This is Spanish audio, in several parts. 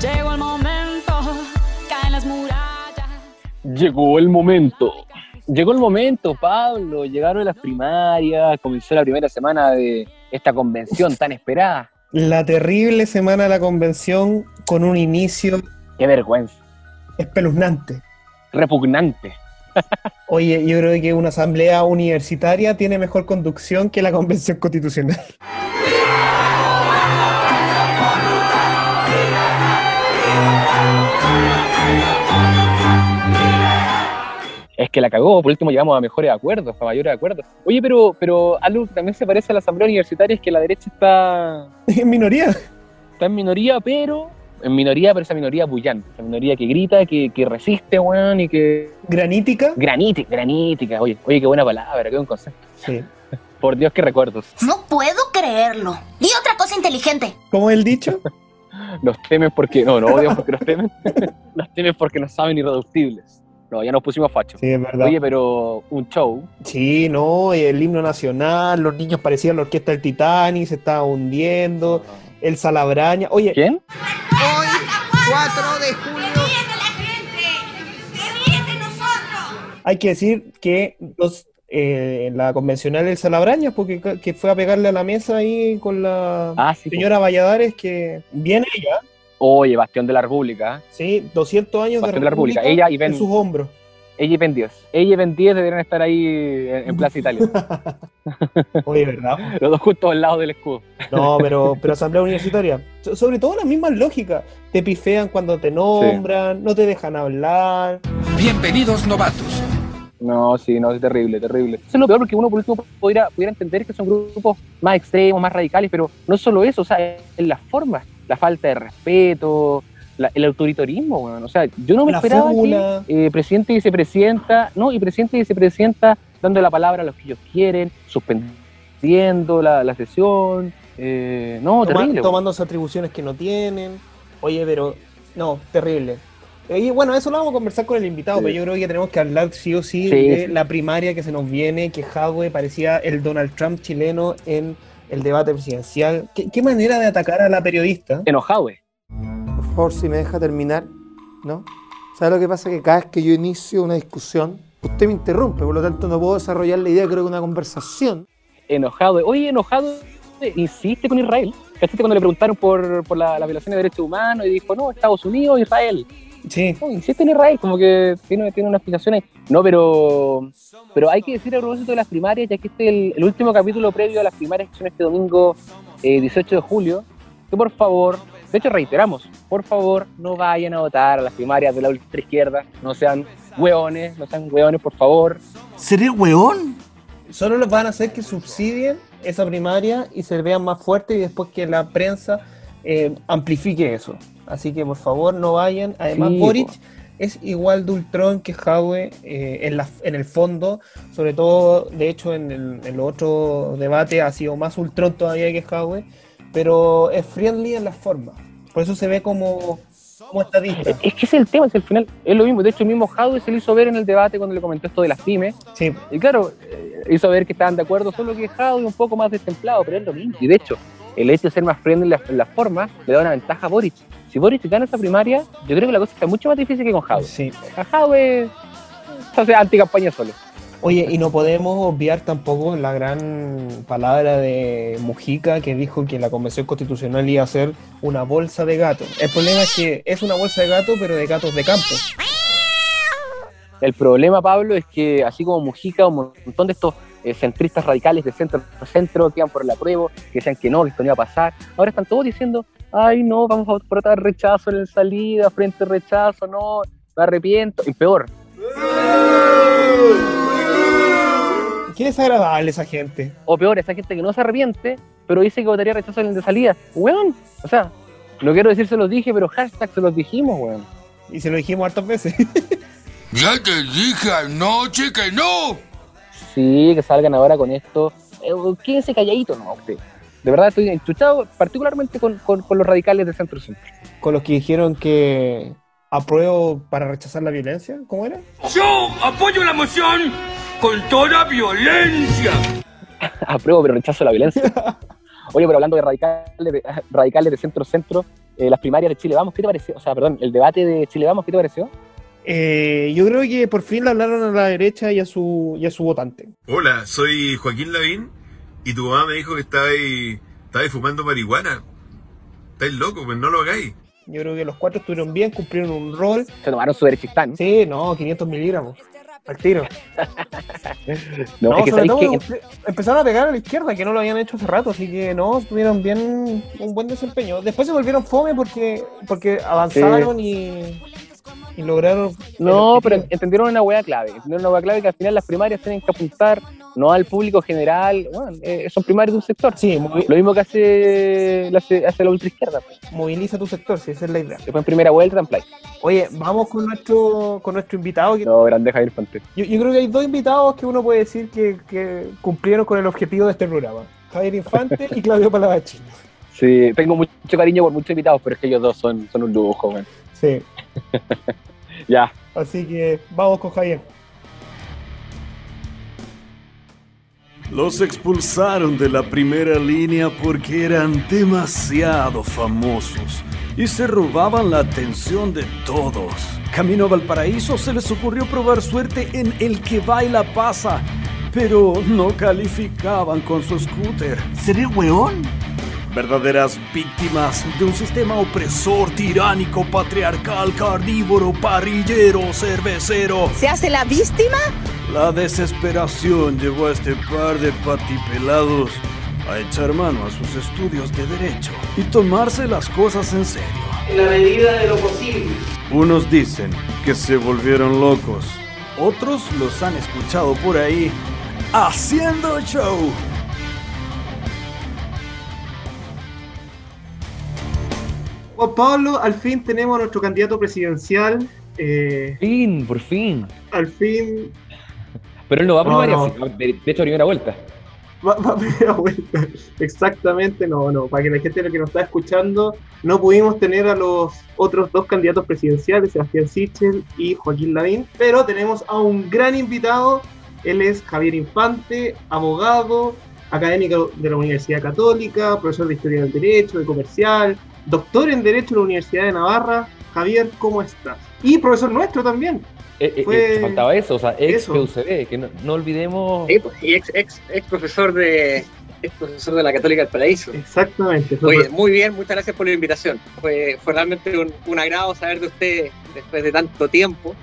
Llegó el momento, caen las murallas. Llegó el momento. Llegó el momento, Pablo. Llegaron las primarias, comenzó la primera semana de esta convención tan esperada. La terrible semana de la convención con un inicio Qué vergüenza. espeluznante. Repugnante. Oye, yo creo que una asamblea universitaria tiene mejor conducción que la convención constitucional. Es que la cagó. Por último, llegamos a mejores acuerdos, a mayores acuerdos. Oye, pero, pero algo que también se parece a la asamblea universitaria es que la derecha está, En minoría. está en minoría, pero. En minoría, pero esa minoría bullante. Esa minoría que grita, que, que resiste, weón, y que. Granítica. Granítica, granítica. Oye, oye, qué buena palabra, qué buen concepto. Sí. Por Dios, qué recuerdos. No puedo creerlo. Y otra cosa inteligente. ¿Cómo es el dicho? Los temen porque. No, no odian porque los temen. los temen porque no saben irreductibles. No, ya nos pusimos fachos. Sí, es verdad. Oye, pero un show. Sí, no, el himno nacional, los niños parecían la orquesta del Titanic, se estaba hundiendo, el Salabraña. Oye, ¿Quién? Hoy, 4 de julio. hay que decir que los, eh, la convencional del Salabraña, porque que fue a pegarle a la mesa ahí con la Ah, sí. señora Valladares, que viene ella, Oye, Bastión de la República. sí, 200 años de Bastión de la república, República. Ella y Ben. en sus hombros. Ella y Ben 10. Ella y Ben 10 deberían estar ahí en, en Plaza Italia. Oye, ¿verdad? Los dos juntos al lado del escudo. No, pero, pero asamblea universitaria. So- sobre todo las mismas lógicas. Te pifean cuando te nombran, no te dejan hablar. Bienvenidos novatos. No, sí, no, es terrible, terrible. Eso es lo peor porque uno por último pudiera, pudiera entender que son grupos más extremos, más radicales, pero no solo eso, o sea, en las formas, la falta de respeto, la- el autoritarismo, weón. O sea, yo no me La esperaba que eh, presidente y vicepresidenta, no, y presidente y vicepresidenta dando la palabra a los que ellos quieren, suspendiendo la, la sesión. eh, no, Toma- terrible. tomándose atribuciones que no tienen. Oye, pero no, terrible. Y bueno, eso lo vamos a conversar con el invitado, Sí. pero yo creo que tenemos que hablar sí o sí, Sí, de sí. la primaria que se nos viene, que Jadwe parecía el Donald Trump chileno en el debate presidencial. ¿Qué, qué manera de atacar a la periodista? Enojado, güey. Por favor, si me deja terminar, ¿no? ¿Sabe lo que pasa? Que cada vez que yo inicio una discusión, usted me interrumpe, por lo tanto no puedo desarrollar la idea, creo que una conversación. enojado. Oye, enojado, eh, insiste con Israel. ¿Cachaste cuando le preguntaron por, por la, la violación de derechos humanos y dijo, no, Estados Unidos, Israel? Sí, No, insiste en Israel, como que tiene, tiene una explicación ahí. No, pero, pero hay que decir a propósito de las primarias, ya que este es el, el último capítulo previo a las primarias que son este domingo eh, 18 de julio, que por favor, de hecho reiteramos, por favor no vayan a votar a las primarias de la ultra izquierda, no sean hueones, no sean hueones, por favor. ¿Seré weón? solo los van a hacer que subsidien esa primaria y se vean más fuertes y después que la prensa eh, amplifique eso. Así que por favor no vayan. Además, Sí, Boric po. es igual de ultrón que Jadwe eh, en, la- en el fondo, sobre todo, de hecho, en el, en el otro debate ha sido más ultrón todavía que Jadwe, pero es friendly en las formas. Por eso se ve como, como estadista. Es que es el tema, es el final, es lo mismo. De hecho, el mismo Jadwe se le hizo ver en el debate cuando le comentó esto de las pymes. Sí, Y claro, eh, hizo ver que estaban de acuerdo, solo que Jadwe un poco más destemplado, pero es lo mismo. Y de hecho, el hecho de ser más friendly en las en las formas le da una ventaja a Boric. Si Boric gana esa primaria, yo creo que la cosa está mucho más difícil que con Jadwe. sí. Jadwe hace anticampaña solo. Oye, y no podemos obviar tampoco la gran palabra de Mujica que dijo que la Convención Constitucional iba a ser una bolsa de gatos. El problema es que es una bolsa de gatos, pero de gatos de campo. El problema, Pablo, es que así como Mujica, un montón de estos eh, centristas radicales de centro a centro que iban por la prueba, que decían que no, que esto no iba a pasar, ahora están todos diciendo, ay no, vamos a votar rechazo en la salida, frente rechazo, no, me arrepiento, y peor, Qué desagradable esa gente. o peor, esa gente que no se arrepiente, pero dice que votaría rechazo en el de salida, weón, o sea, no quiero decir se los dije, pero hashtag se los dijimos, weón. Y se lo dijimos hartas veces. Ya te dije anoche que no. Sí, que salgan ahora con esto. Eh, quédense calladitos, no, usted. De verdad estoy enchuchado, particularmente con, con- con los radicales de centro centro. Con los que dijeron que apruebo para rechazar la violencia. ¿Cómo era? Yo apoyo la moción con toda violencia. Apruebo, pero rechazo la violencia. Oye, pero hablando de radicales de, radicales de centro centro, eh, las primarias de Chile Vamos, ¿qué te pareció? O sea, perdón, el debate de Chile Vamos, ¿qué te pareció? Eh, yo creo que por fin le hablaron a la derecha y a su, y a su votante. Hola, soy Joaquín Lavín y tu mamá me dijo que estabais, estabais fumando marihuana. Estáis locos, pues no lo hagáis. Yo creo que los cuatro estuvieron bien, cumplieron un rol. Se tomaron su derechistán. Sí, no, 500 miligramos. Al tiro. No, No, es que sobre sabéis todo que empe- empezaron a pegar a la izquierda, que no lo habían hecho hace rato, así que no, tuvieron bien un buen desempeño. Después se volvieron fome porque, porque avanzaron y, y lograron. No, pero entendieron una hueá clave. Entendieron una hueá clave que al final las primarias tienen que apuntar no al público general. Bueno, eh, son primarias de un sector. Sí, Lo mismo que hace, hace, hace la ultraizquierda. Pues. moviliza tu sector, sí, esa es la idea. Después en primera vuelta en play. Oye, vamos con nuestro, con nuestro invitado. No, grande Javier Fonte. Yo, yo creo que hay dos invitados que uno puede decir que, que cumplieron con el objetivo de este programa. Javier Infante y Claudio Palavachino. Sí, tengo mucho cariño por muchos invitados, pero es que ellos dos son, son un lujo, man. Sí, Ya. así que vamos con Javier. Los expulsaron de la primera línea porque eran demasiado famosos y se robaban la atención de todos. Camino a Valparaíso se les ocurrió probar suerte en El que baila pasa, pero no calificaban con su scooter. ¿Seré weón? Verdaderas víctimas de un sistema opresor, tiránico, patriarcal, carnívoro, parrillero, cervecero. ¿Se hace la víctima? La desesperación llevó a este par de patipelados a echar mano a sus estudios de derecho y tomarse las cosas en serio. En la medida de lo posible. Unos dicen que se volvieron locos, otros los han escuchado por ahí haciendo show. Juan Pablo, al fin tenemos a nuestro candidato presidencial. eh, Fin, por fin. al fin Pero él no va a No, no. de, de hecho, primera vuelta. va, va a primera vuelta. Exactamente, no, no. Para que la gente que nos está escuchando, no pudimos tener a los otros dos candidatos presidenciales, Sebastián Sichel y Joaquín Lavín, pero tenemos a un gran invitado. Él es Javier Infante, abogado, académico de la Universidad Católica, profesor de Historia del Derecho, de Comercial, doctor en Derecho de la Universidad de Navarra. Javier, ¿cómo estás? Y profesor nuestro también. Eh, eh, Fue- eh, faltaba eso, o sea, ex Eso. PUCB, que no, no olvidemos. Sí, pues, y ex, ex, ex profesor de ex profesor de la Católica del Paraíso. Exactamente. Oye, muy bien, muchas gracias por la invitación. Fue, fue realmente un, un agrado saber de usted después de tanto tiempo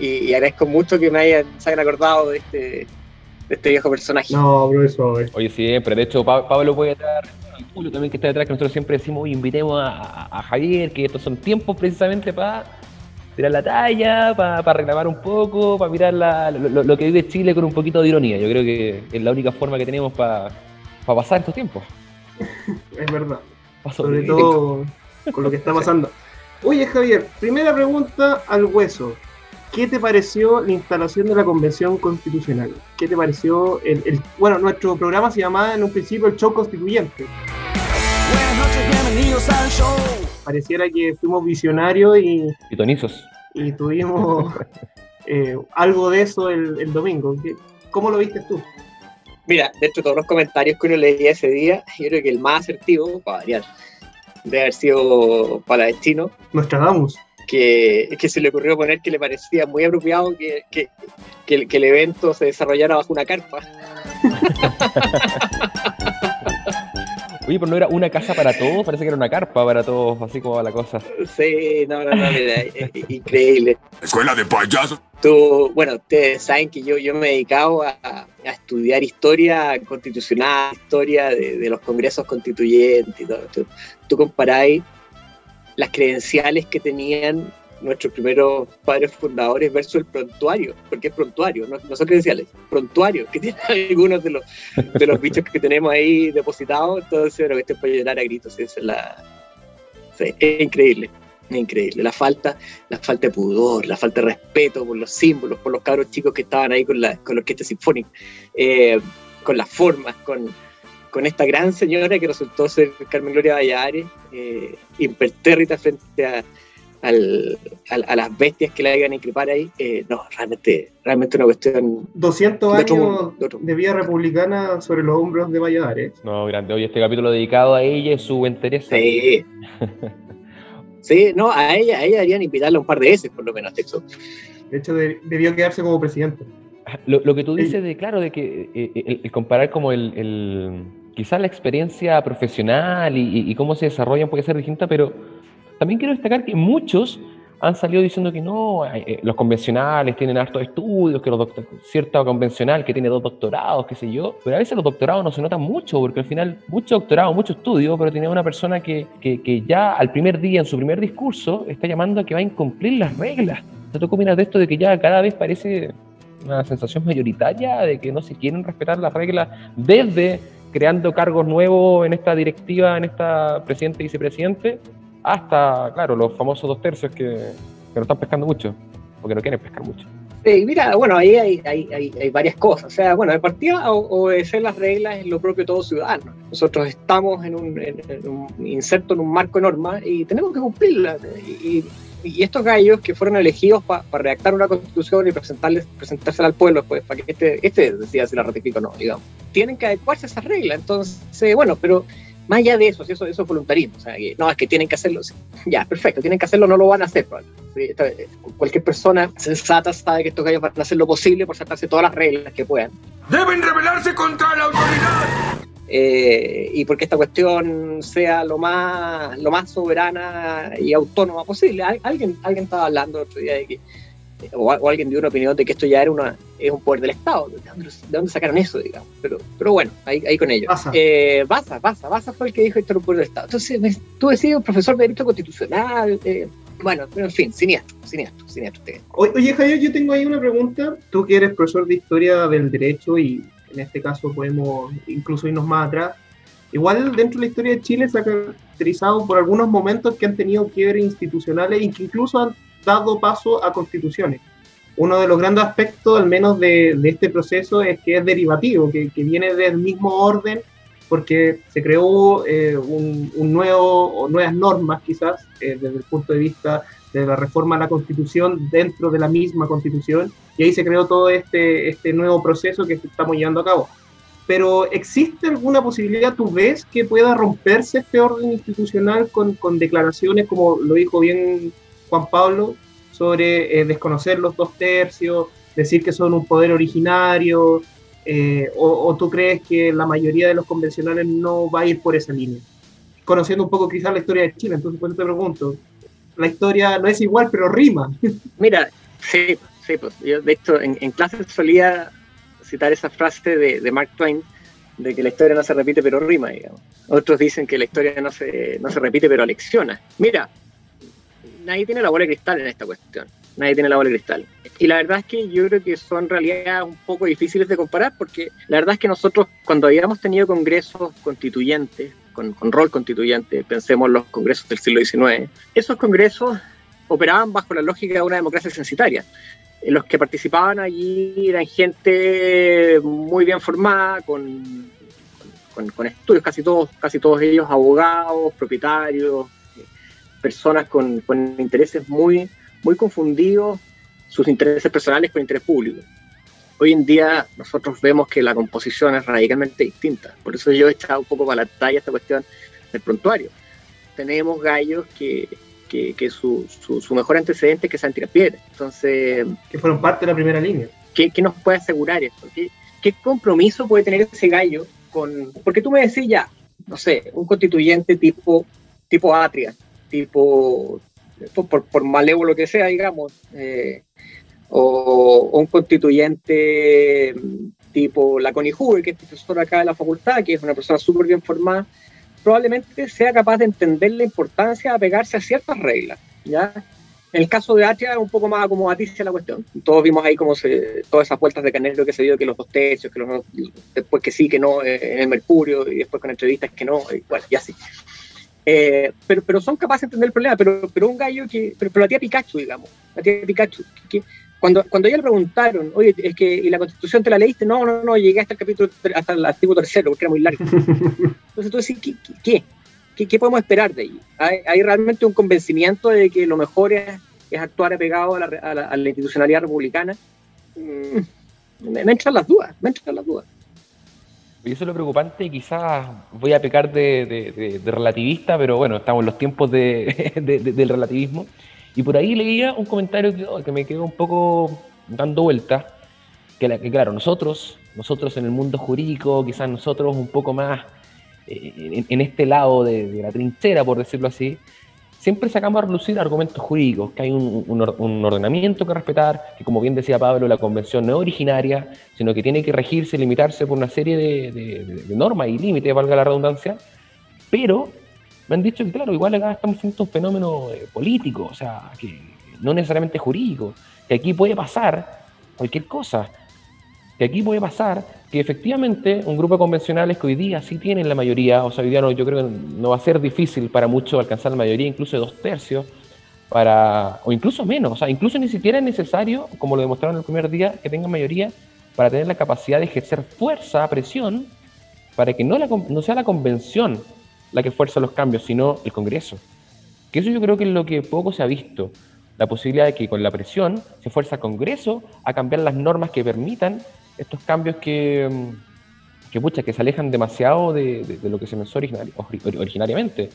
y, y agradezco mucho que me hayan, se hayan acordado de este, de este viejo personaje. No, profesor. Oye, siempre. De hecho, Pa- Pablo puede estar, Julio también que está detrás, que nosotros siempre decimos, oye, invitemos a, a- a Javier, que estos son tiempos precisamente para tirar la talla, para reclamar un poco, para mirar la- lo, lo- que vive Chile con un poquito de ironía. Yo creo que es la única forma que tenemos para pasar estos tiempos. Es verdad. Pa' Sobre todo con lo que está pasando. Oye, Javier, primera pregunta al hueso. ¿Qué te pareció la instalación de la Convención Constitucional? ¿Qué te pareció el, el- Bueno, nuestro programa se llamaba en un principio el show constituyente. Buenas noches, bienvenidos al show. Pareciera que fuimos visionarios y, Pitonizos. y tuvimos eh, algo de eso el, el domingo. ¿Qué- ¿Cómo lo viste tú? Mira, dentro de todos los comentarios que uno leía ese día, yo creo que el más asertivo, para variar, debe haber sido Paladestino, Nostradamus. que, que se le ocurrió poner que le parecía muy apropiado que, que, que el, que el evento se desarrollara bajo una carpa. Oye, pero no era una casa para todos, parece que era una carpa para todos, así como va la cosa. Sí, no, no, no, mira, eh, eh, increíble. Escuela de payasos. Tú, bueno, ustedes saben que yo, yo me he dedicado a, a estudiar historia constitucional, historia de, de los congresos constituyentes y todo. Tú, tú comparáis las credenciales que tenían nuestros primeros padres fundadores versus el prontuario, porque es prontuario, no, no son credenciales, prontuario, que tienen algunos de los, de los bichos que tenemos ahí depositados, entonces, bueno, que esto puede llorar a gritos, es la... es increíble. Es increíble. La falta, la falta de pudor, la falta de respeto por los símbolos, por los cabros chicos que estaban ahí con la, con la orquesta sinfónica, eh, con las formas, con, con esta gran señora que resultó ser Carmen Gloria Valladares, eh, impertérrita frente a, al- al- a las bestias que la hagan increpar ahí. Eh, no, realmente, realmente una cuestión 200 de otro años mundo, de otro de vida republicana sobre los hombros de Valladares. No, grande. Oye, este capítulo dedicado a ella y su buen Teresa. Sí. Sí, no, a ella, a ella deberían invitarla un par de veces, por lo menos, texto. De hecho, de- debió quedarse como presidente. Lo, lo que tú dices de, claro, de que eh, el, el comparar como el, el- quizás la experiencia profesional y, y- y cómo se desarrollan puede ser distinta, pero también quiero destacar que muchos han salido diciendo que no, eh, eh, los convencionales tienen hartos estudios, que los cierto convencional que tiene dos doctorados, qué sé yo, pero a veces los doctorados no se notan mucho, porque al final mucho doctorado, mucho estudio, pero tiene una persona que, que, que ya al primer día, en su primer discurso, está llamando a que va a incumplir las reglas. ¿Te tocó opinar de esto de que ya cada vez parece una sensación mayoritaria de que no se quieren respetar las reglas desde creando cargos nuevos en esta directiva, en esta presidente y vicepresidente, hasta, claro, los famosos dos tercios que, que no están pescando mucho, porque no quieren pescar mucho. Sí, mira, bueno, ahí hay, hay, hay, varias cosas. O sea, bueno, de partida, o- obedecer las reglas es lo propio de todo ciudadano. Nosotros estamos en un, en- un inserto en un marco de normas y tenemos que cumplirlas. Y, y estos gallos que fueron elegidos para redactar una constitución y presentarles, presentársela al pueblo, pues, para que este, este decida si la ratifica o no, digamos. Tienen que adecuarse a esas reglas. Entonces, bueno, pero más allá de eso, si eso, eso es voluntarismo. O sea, que, no, es que tienen que hacerlo. sí. Ya, perfecto, tienen que hacerlo, no lo van a hacer. Sí, cualquier persona sensata sabe que estos gallos van a hacer lo posible por saltarse todas las reglas que puedan. Deben rebelarse contra la autoridad. eh, y porque esta cuestión sea lo más, lo más soberana y autónoma posible. Al- alguien, alguien estaba hablando el otro día de que, o, o alguien dio una opinión de que esto ya era una, es un poder del Estado. ¿De dónde, de dónde sacaron eso, digamos? Pero, pero bueno, ahí, ahí con ellos. Baza. Eh, Baza, Baza, Baza fue el que dijo esto era un poder del Estado. Entonces, me- tú decís, un profesor de Derecho Constitucional, eh, bueno, pero en fin, siniestro, siniestro, siniestro. Oye, Javier, yo tengo ahí una pregunta. Tú que eres profesor de historia del derecho y en este caso podemos incluso irnos más atrás. Igual dentro de la historia de Chile se ha caracterizado por algunos momentos que han tenido quiebres institucionales y que incluso han dado paso a constituciones. Uno de los grandes aspectos, al menos de, de este proceso, es que es derivativo, que, que viene del mismo orden porque se creó eh, un, un nuevo o nuevas normas quizás eh, desde el punto de vista de la reforma a la constitución dentro de la misma constitución y ahí se creó todo este, este nuevo proceso que estamos llevando a cabo. Pero ¿existe alguna posibilidad, tú ves, que pueda romperse este orden institucional con, con declaraciones, como lo dijo bien Juan Pablo, sobre eh, desconocer los dos tercios, decir que son un poder originario, eh, o, o tú crees que la mayoría de los convencionales no va a ir por esa línea? Conociendo un poco quizás la historia de Chile, entonces por eso te pregunto, la historia no es igual, pero rima. Mira, sí, sí, pues yo de hecho en, en clases solía citar esa frase de, Mark Twain de que la historia no se repite pero rima. Otros dicen que la historia no se, no se repite pero alecciona. Mira, nadie tiene la bola de cristal en esta cuestión. Nadie tiene la bola de cristal. Y la verdad es que yo creo que son en realidad un poco difíciles de comparar porque la verdad es que nosotros cuando habíamos tenido congresos constituyentes, con, rol constituyente, pensemos en los congresos del siglo XIX, esos congresos operaban bajo la lógica de una democracia censitaria. En los que participaban allí eran gente muy bien formada, con, con, con estudios, casi todos, casi todos ellos abogados, propietarios, personas con, con intereses muy, muy confundidos, sus intereses personales con interés público. Hoy en día nosotros vemos que la composición es radicalmente distinta. Por eso yo he echado un poco para la talla esta cuestión del prontuario. Tenemos gallos que, que, que su, su, su, mejor antecedente es que sean tirapiedras. Entonces... Que fueron parte de la primera línea. ¿Qué, qué nos puede asegurar eso? ¿Qué, ¿Qué compromiso puede tener ese gallo con...? Porque tú me decís ya, no sé, un constituyente tipo, tipo Atria, tipo... Por, por malévolo que sea, digamos, eh, o, un constituyente tipo la Conijue, que es profesor acá de la facultad, que es una persona súper bien formada, probablemente sea capaz de entender la importancia de apegarse a ciertas reglas, ¿ya? En el caso de Atria un poco más acomodaticia la cuestión. Todos vimos ahí como se, todas esas vueltas de canelo que se dio, que los dos tercios, que los, después que sí, que no, eh, en el Mercurio, y después con entrevistas que no, bueno, y así. Eh, pero, pero son capaces de entender el problema, pero, pero un gallo que, pero, pero la tía Pikachu, digamos, la tía Pikachu, que, que cuando, cuando ella le preguntaron, oye, es que ¿y la constitución te la leíste? No, no, no, llegué hasta el capítulo, hasta el artículo tercero, porque era muy largo. Entonces tú decís, ¿qué? qué, qué, qué podemos esperar de ahí? ¿Hay, ¿Hay, realmente un convencimiento de que lo mejor es, es actuar apegado a la, a, la, a la, institucionalidad republicana? Mm, me, me, entran las dudas, me entran las dudas. Y eso es lo preocupante, quizás voy a pecar de, relativista, pero bueno, estamos en los tiempos del relativismo. Y por ahí leía un comentario que, oh, me quedó un poco dando vueltas, que, claro, nosotros, nosotros en el mundo jurídico, quizás nosotros un poco más eh, en, este lado de, la trinchera, por decirlo así, siempre sacamos a relucir argumentos jurídicos, que hay un, ordenamiento que respetar, que como bien decía Pablo, la convención no es originaria, sino que tiene que regirse y limitarse por una serie de, normas y límites, valga la redundancia, pero me han dicho que, claro, igual acá estamos frente un fenómeno eh, político, o sea, que no necesariamente jurídico, que aquí puede pasar cualquier cosa, que aquí puede pasar que efectivamente un grupo de convencionales que hoy día sí tienen la mayoría, o sea, hoy día no, yo creo que no va a ser difícil para muchos alcanzar la mayoría, incluso dos tercios, para, o incluso menos, o sea, incluso ni siquiera es necesario, como lo demostraron el primer día, que tengan mayoría para tener la capacidad de ejercer fuerza, presión, para que no, la, no sea la convención la que fuerza los cambios, sino el Congreso. Que eso yo creo que es lo que poco se ha visto, la posibilidad de que con la presión se fuerza el Congreso a cambiar las normas que permitan estos cambios que, que, pucha, que se alejan demasiado de, lo que se pensó originariamente.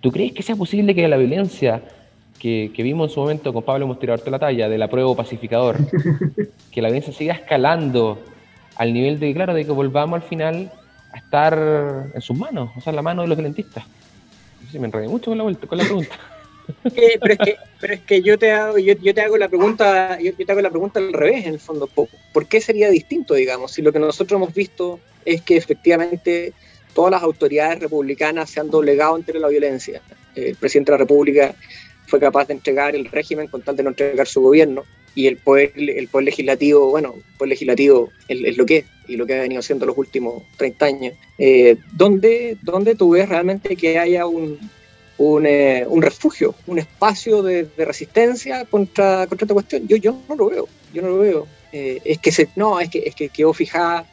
¿Tú crees que sea posible que la violencia que, vimos en su momento con Pablo hemos tirado la talla, del apruebo pacificador, que la violencia siga escalando al nivel de, claro, de que volvamos al final a estar en sus manos, o sea, en la mano de los violentistas? me enredé mucho con la, con la pregunta pero, es que, pero es que yo te hago, yo, te hago la pregunta, yo, te hago la pregunta al revés, en el fondo. ¿Por qué sería distinto, digamos, si lo que nosotros hemos visto es que efectivamente todas las autoridades republicanas se han doblegado ante la violencia? El presidente de la República fue capaz de entregar el régimen con tal de no entregar su gobierno y el poder, el poder legislativo, bueno, el poder legislativo es, lo que es y lo que ha venido haciendo los últimos 30 años, eh, ¿dónde, ¿dónde tú ves realmente que haya un, eh, un, refugio, un espacio de, resistencia contra, contra esta cuestión. Yo, yo no lo veo, yo no lo veo. Eh, es que se, no, es que, es que quedó fijada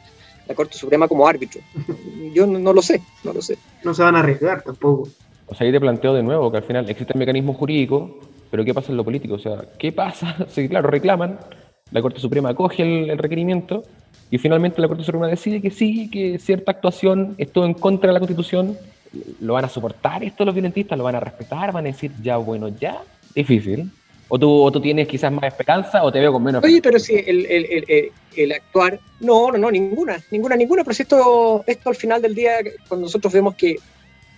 la Corte Suprema como árbitro. Yo no, lo sé, no lo sé. No se van a arriesgar tampoco. O sea, ahí te planteo de nuevo que al final existe el mecanismo jurídico, pero ¿qué pasa en lo político? O sea, ¿qué pasa? Si, claro, reclaman, la Corte Suprema acoge el, el requerimiento y finalmente la Corte Suprema decide que sí, que cierta actuación estuvo en contra de la Constitución ¿Lo van a soportar esto los violentistas? ¿Lo van a respetar? ¿Van a decir ya, bueno, ya? Difícil. O tú, o tú tienes quizás más esperanza o te veo con menos Oye, pero si el, el, el, el, actuar. No, no, no, ninguna, ninguna, ninguna. Pero si esto, esto al final del día, cuando nosotros vemos que,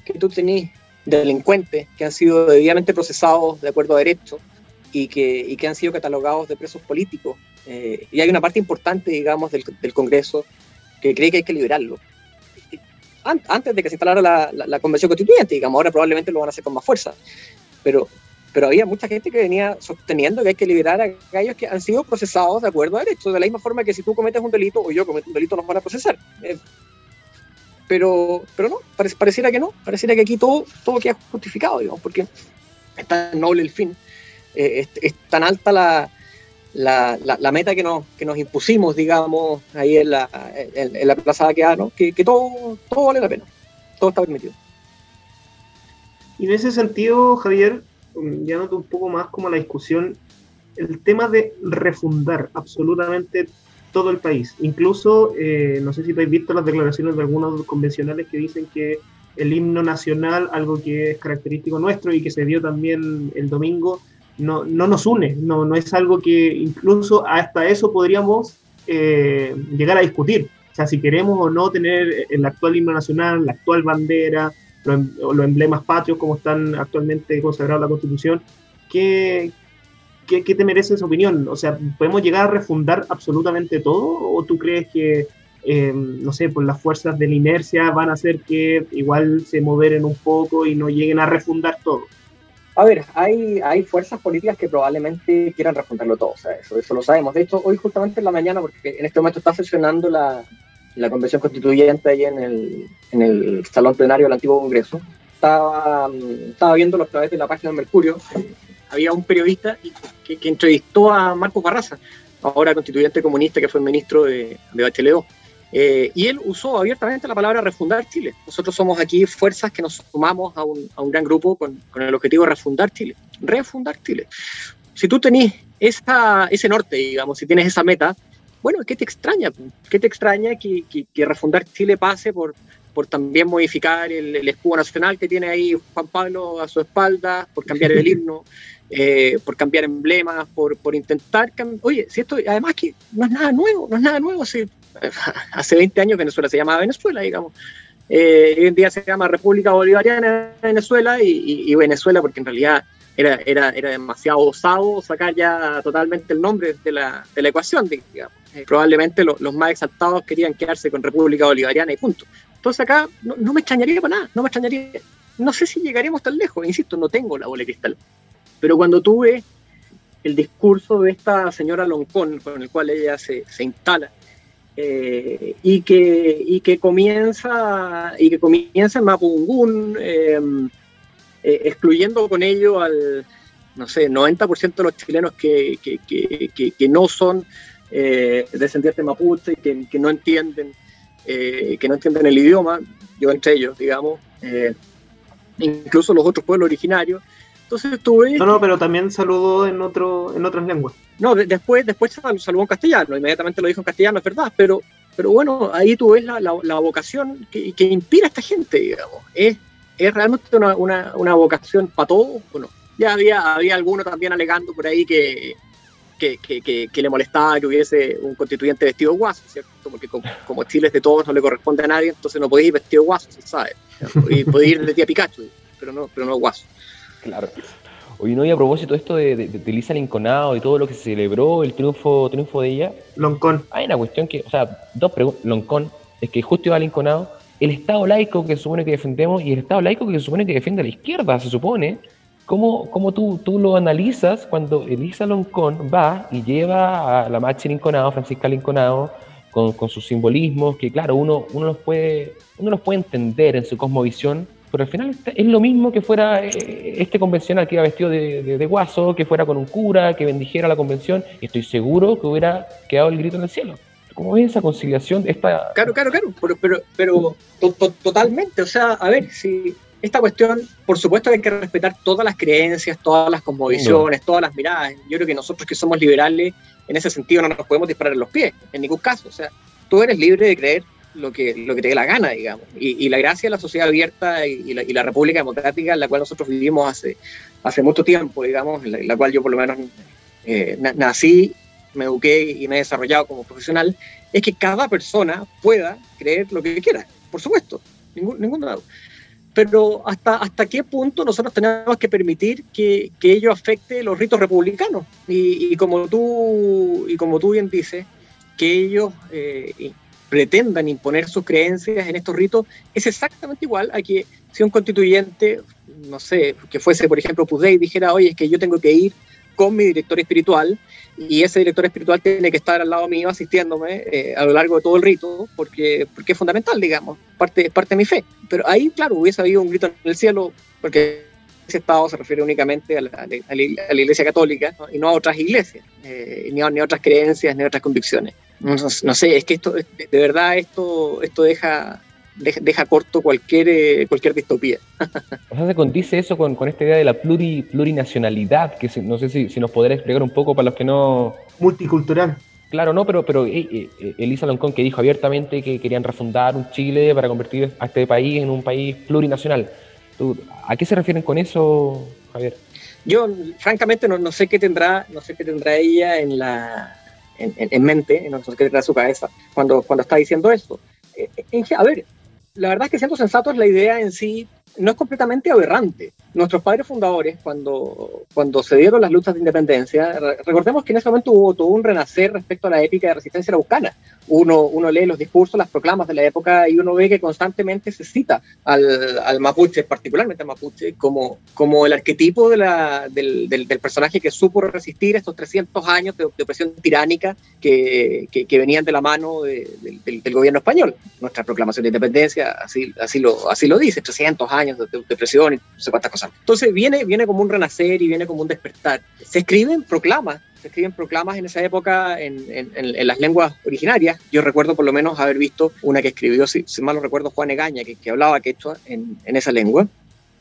que tú tenés delincuentes que han sido debidamente procesados de acuerdo a derecho y que, y que han sido catalogados de presos políticos, eh, y hay una parte importante, digamos, del, del Congreso que cree que hay que liberarlo antes de que se instalara la, convención constituyente, digamos, ahora probablemente lo van a hacer con más fuerza. Pero, pero había mucha gente que venía sosteniendo que hay que liberar a aquellos que han sido procesados de acuerdo a derecho, de la misma forma que si tú cometes un delito o yo cometo un delito nos van a procesar. Eh, pero, pero no, pareciera que no, pareciera que aquí todo, todo queda justificado, digamos, porque es tan noble el fin, eh, es, tan alta la, la, la, meta que nos, que nos impusimos, digamos, ahí en la, en, la Plaza de ¿no? que, que todo, todo vale la pena, todo está permitido. Y en ese sentido, Javier, ya noto un poco más como la discusión, el tema de refundar absolutamente todo el país. Incluso, eh, no sé si habéis visto las declaraciones de algunos convencionales que dicen que el himno nacional, algo que es característico nuestro y que se dio también el domingo, no, no nos une, no, no es algo que incluso hasta eso podríamos eh, llegar a discutir. O sea, si queremos o no tener el actual himno nacional, la actual bandera, los, em, los emblemas patrios como están actualmente consagrados en la Constitución, ¿qué, qué, te merece esa opinión? O sea, ¿podemos llegar a refundar absolutamente todo? ¿O tú crees que, eh, no sé, por las fuerzas de la inercia van a hacer que igual se moderen un poco y no lleguen a refundar todo? A ver, hay, hay fuerzas políticas que probablemente quieran responderlo todo, o sea, eso, eso lo sabemos. De hecho, hoy justamente en la mañana, porque en este momento está sesionando la, la convención constituyente ahí en el, en el salón plenario del antiguo Congreso, estaba, estaba viéndolo a través de la página del Mercurio, había un periodista que, entrevistó a Marcos Barraza, ahora constituyente comunista que fue ministro de, de Bachelet eh, y él usó abiertamente la palabra refundar Chile. Nosotros somos aquí fuerzas que nos sumamos a un, a un gran grupo con, con, el objetivo de refundar Chile. Refundar Chile. Si tú tenés esa, ese norte, digamos, si tienes esa meta, bueno, ¿qué te extraña? ¿Qué te extraña que, que, refundar Chile pase por, por también modificar el, escudo nacional que tiene ahí Juan Pablo a su espalda, por cambiar el himno, eh, por cambiar emblemas, por, por intentar... Oye, si esto, además que no es nada nuevo, no es nada nuevo, hace, hace 20 años Venezuela se llamaba Venezuela, digamos. Eh, hoy en día se llama República Bolivariana de Venezuela y, Venezuela porque en realidad era, era, era demasiado osado sacar ya totalmente el nombre de la, de la ecuación, digamos. Eh, probablemente los más exaltados querían quedarse con República Bolivariana y punto. Entonces acá no, me extrañaría para nada, no me extrañaría. No sé si llegaremos tan lejos, insisto, no tengo la bola cristal. Pero cuando tuve el discurso de esta señora Loncón, con el cual ella se, se instala, eh, y, que, y que comienza y que comienza en Mapungún, em, eh, excluyendo con ello al, no sé, 90% de los chilenos que, que, que, no son eh, descendientes mapuche, que, que no entienden que no entienden el idioma, yo entre ellos, digamos, incluso los otros pueblos originarios. Entonces tuve... No, no, pero también saludó en, otro, en otras lenguas. No, después, después saludó en castellano, inmediatamente lo dijo en castellano, es verdad, pero, pero bueno, ahí tú ves la, la, vocación que, que, inspira a esta gente, digamos. Es, es realmente una, una, una vocación para todos. Bueno, ya había, había alguno también alegando por ahí que, que, le molestaba que hubiese un constituyente vestido guaso, ¿cierto? Porque como, Chile es de todos, no le corresponde a nadie, entonces no podéis ir vestido guaso, se sabe. Y podéis ir de tía Pikachu, pero no, pero no guaso. Claro. Oye, no, y a propósito de esto de, de, Lisa Linconado y todo lo que se celebró, el triunfo, triunfo de ella. Loncón. Hay una cuestión que, o sea, dos preguntas. Loncón, es que justo iba Linconado, el Estado laico que se supone que defendemos y el Estado laico que se supone que defiende a la izquierda, se supone, ¿Cómo, cómo tú, tú, lo analizas cuando Elisa Loncón va y lleva a la Machi Linconado, Francisca Linconado, con, con, sus simbolismos, que claro, uno, uno, los puede, uno los puede entender en su cosmovisión, pero al final es lo mismo que fuera eh, este convencional que iba vestido de, de, guaso, que fuera con un cura, que bendijera la convención, y estoy seguro que hubiera quedado el grito en el cielo. ¿Cómo ves esa conciliación? Esta... Claro, claro, claro, pero, pero, pero totalmente, o sea, a ver, si esta cuestión, por supuesto que hay que respetar todas las creencias, todas las cosmovisiones, todas las miradas. Yo creo que nosotros que somos liberales, en ese sentido no nos podemos disparar en los pies, en ningún caso. O sea, tú eres libre de creer lo que, lo que te dé la gana, digamos. Y, la gracia de la sociedad abierta y, la, República Democrática en la cual nosotros vivimos hace, hace mucho tiempo, digamos, en la, cual yo por lo menos eh, nací, me eduqué y me he desarrollado como profesional, es que cada persona pueda creer lo que quiera, por supuesto, ningún, ningún lado pero hasta, hasta qué punto nosotros tenemos que permitir que, que ello afecte los ritos republicanos. Y, como, tú, y como tú bien dices, que ellos eh, pretendan imponer sus creencias en estos ritos es exactamente igual a que si un constituyente, no sé, que fuese por ejemplo Pudey, dijera, oye, es que yo tengo que ir con mi director espiritual y ese director espiritual tiene que estar al lado mío asistiéndome eh, a lo largo de todo el rito porque, porque es fundamental, digamos, parte, parte de mi fe. Pero ahí, claro, hubiese habido un grito en el cielo porque ese estado se refiere únicamente a la, iglesia católica y no a otras iglesias, eh, ni, a, ni, otras creencias, ni a otras convicciones. No, no, sé, es que esto, de verdad, esto, esto deja, deja, corto cualquier, eh, cualquier distopía. o sea, se condice eso con, con esta idea de la pluri, plurinacionalidad, que no sé si, si nos podrá explicar un poco para los que no... Multicultural. Claro, no, pero, pero eh, eh, Elisa Loncón que dijo abiertamente que querían refundar un Chile para convertir a este país en un país plurinacional. ¿A qué se refieren con eso, Javier? Yo, francamente, no, no sé qué tendrá, no sé qué tendrá ella en la en, en mente, sé qué tendrá en su cabeza cuando, cuando está diciendo eso. a ver, la verdad es que siendo sensatos, la idea en sí no es completamente aberrante. Nuestros padres fundadores, cuando, cuando se dieron las luchas de independencia, recordemos que en ese momento hubo todo un renacer respecto a la épica de resistencia araucana. Uno, uno lee los discursos, las proclamas de la época y uno ve que constantemente se cita al, al mapuche, particularmente al mapuche, como, como el arquetipo de la, del, del, personaje que supo resistir estos 300 años de, opresión tiránica que, que, venían de la mano del, del, gobierno español. Nuestra proclamación de independencia así, así, lo, así lo dice, 300 años de, depresión y no sé cuántas cosas. Entonces viene, viene como un renacer y viene como un despertar. Se escriben proclamas, se escriben proclamas en esa época en, en, las lenguas originarias. Yo recuerdo por lo menos haber visto una que escribió, si, mal no recuerdo, Juan Egaña, que, que hablaba quechua en, en esa lengua.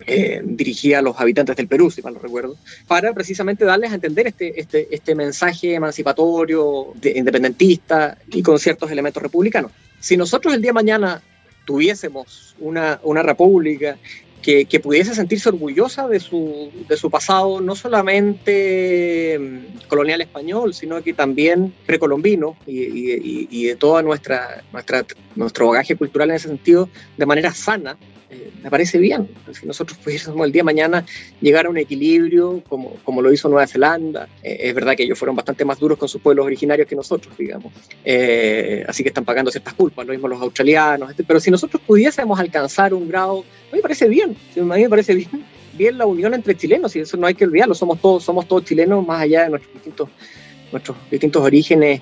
eh, dirigida a los habitantes del Perú, si mal no recuerdo, para precisamente darles a entender este, este, este mensaje emancipatorio, independentista y con ciertos elementos republicanos. Si nosotros el día de mañana tuviésemos una, una república que, que, pudiese sentirse orgullosa de su, de su pasado, no solamente mm, colonial español, sino que también precolombino y, y, y de toda nuestra, nuestra, nuestro bagaje cultural en ese sentido, de manera sana, eh, me parece bien. Si nosotros pudiésemos el día de mañana llegar a un equilibrio, como, como lo hizo Nueva Zelanda, eh, es verdad que ellos fueron bastante más duros con sus pueblos originarios que nosotros, digamos. Eh, así que están pagando ciertas culpas, lo mismo los australianos. Este, pero si nosotros pudiésemos alcanzar un grado, a mí me parece bien, a mí me parece bien, bien la unión entre chilenos, y eso no hay que olvidarlo, somos todos, somos todos chilenos más allá de nuestros distintos nuestros distintos orígenes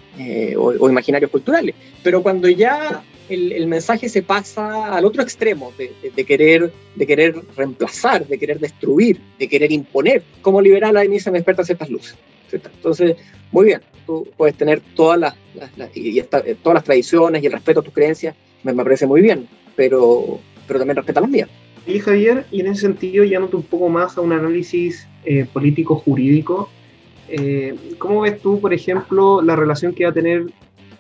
o, o imaginarios culturales. Pero cuando ya el, el, mensaje se pasa al otro extremo de, de, de, querer, de querer reemplazar, de querer destruir, de querer imponer. Como liberal, ahí se me despertan ciertas luces. ¿cierto? Entonces, muy bien, tú puedes tener todas las, las, las y esta, todas las tradiciones y el respeto a tus creencias, me, me parece muy bien, pero, pero también respeta las mías. Y Javier, y en ese sentido, yéndote un poco más a un análisis eh, político-jurídico, eh, ¿cómo ves tú, por ejemplo, la relación que va a tener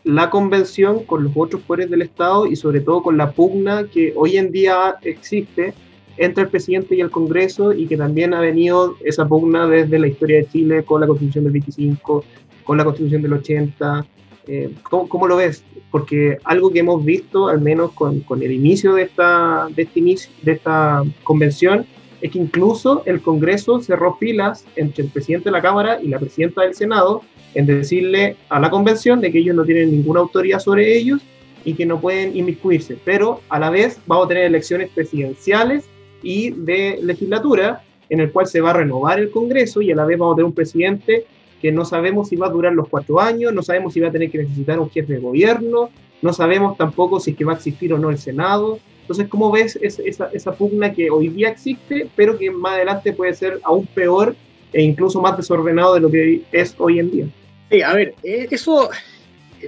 la convención con los otros poderes del Estado y sobre todo con la pugna que hoy en día existe entre el presidente y el Congreso y que también ha venido esa pugna desde la historia de Chile con la constitución del 25, con la constitución del 80. Eh, ¿cómo, ¿cómo, lo ves? Porque algo que hemos visto, al menos con, con el inicio de esta, de, este inicio, de esta convención, es que incluso el Congreso cerró filas entre el presidente de la Cámara y la presidenta del Senado en decirle a la convención de que ellos no tienen ninguna autoridad sobre ellos y que no pueden inmiscuirse, pero a la vez vamos a tener elecciones presidenciales y de legislatura en el cual se va a renovar el Congreso y a la vez vamos a tener un presidente que no sabemos si va a durar los cuatro años, no sabemos si va a tener que necesitar un jefe de gobierno, no sabemos tampoco si es que va a existir o no el Senado. Entonces, ¿cómo ves esa, esa pugna que hoy día existe, pero que más adelante puede ser aún peor e incluso más desordenado de lo que es hoy en día? Sí, a ver, eso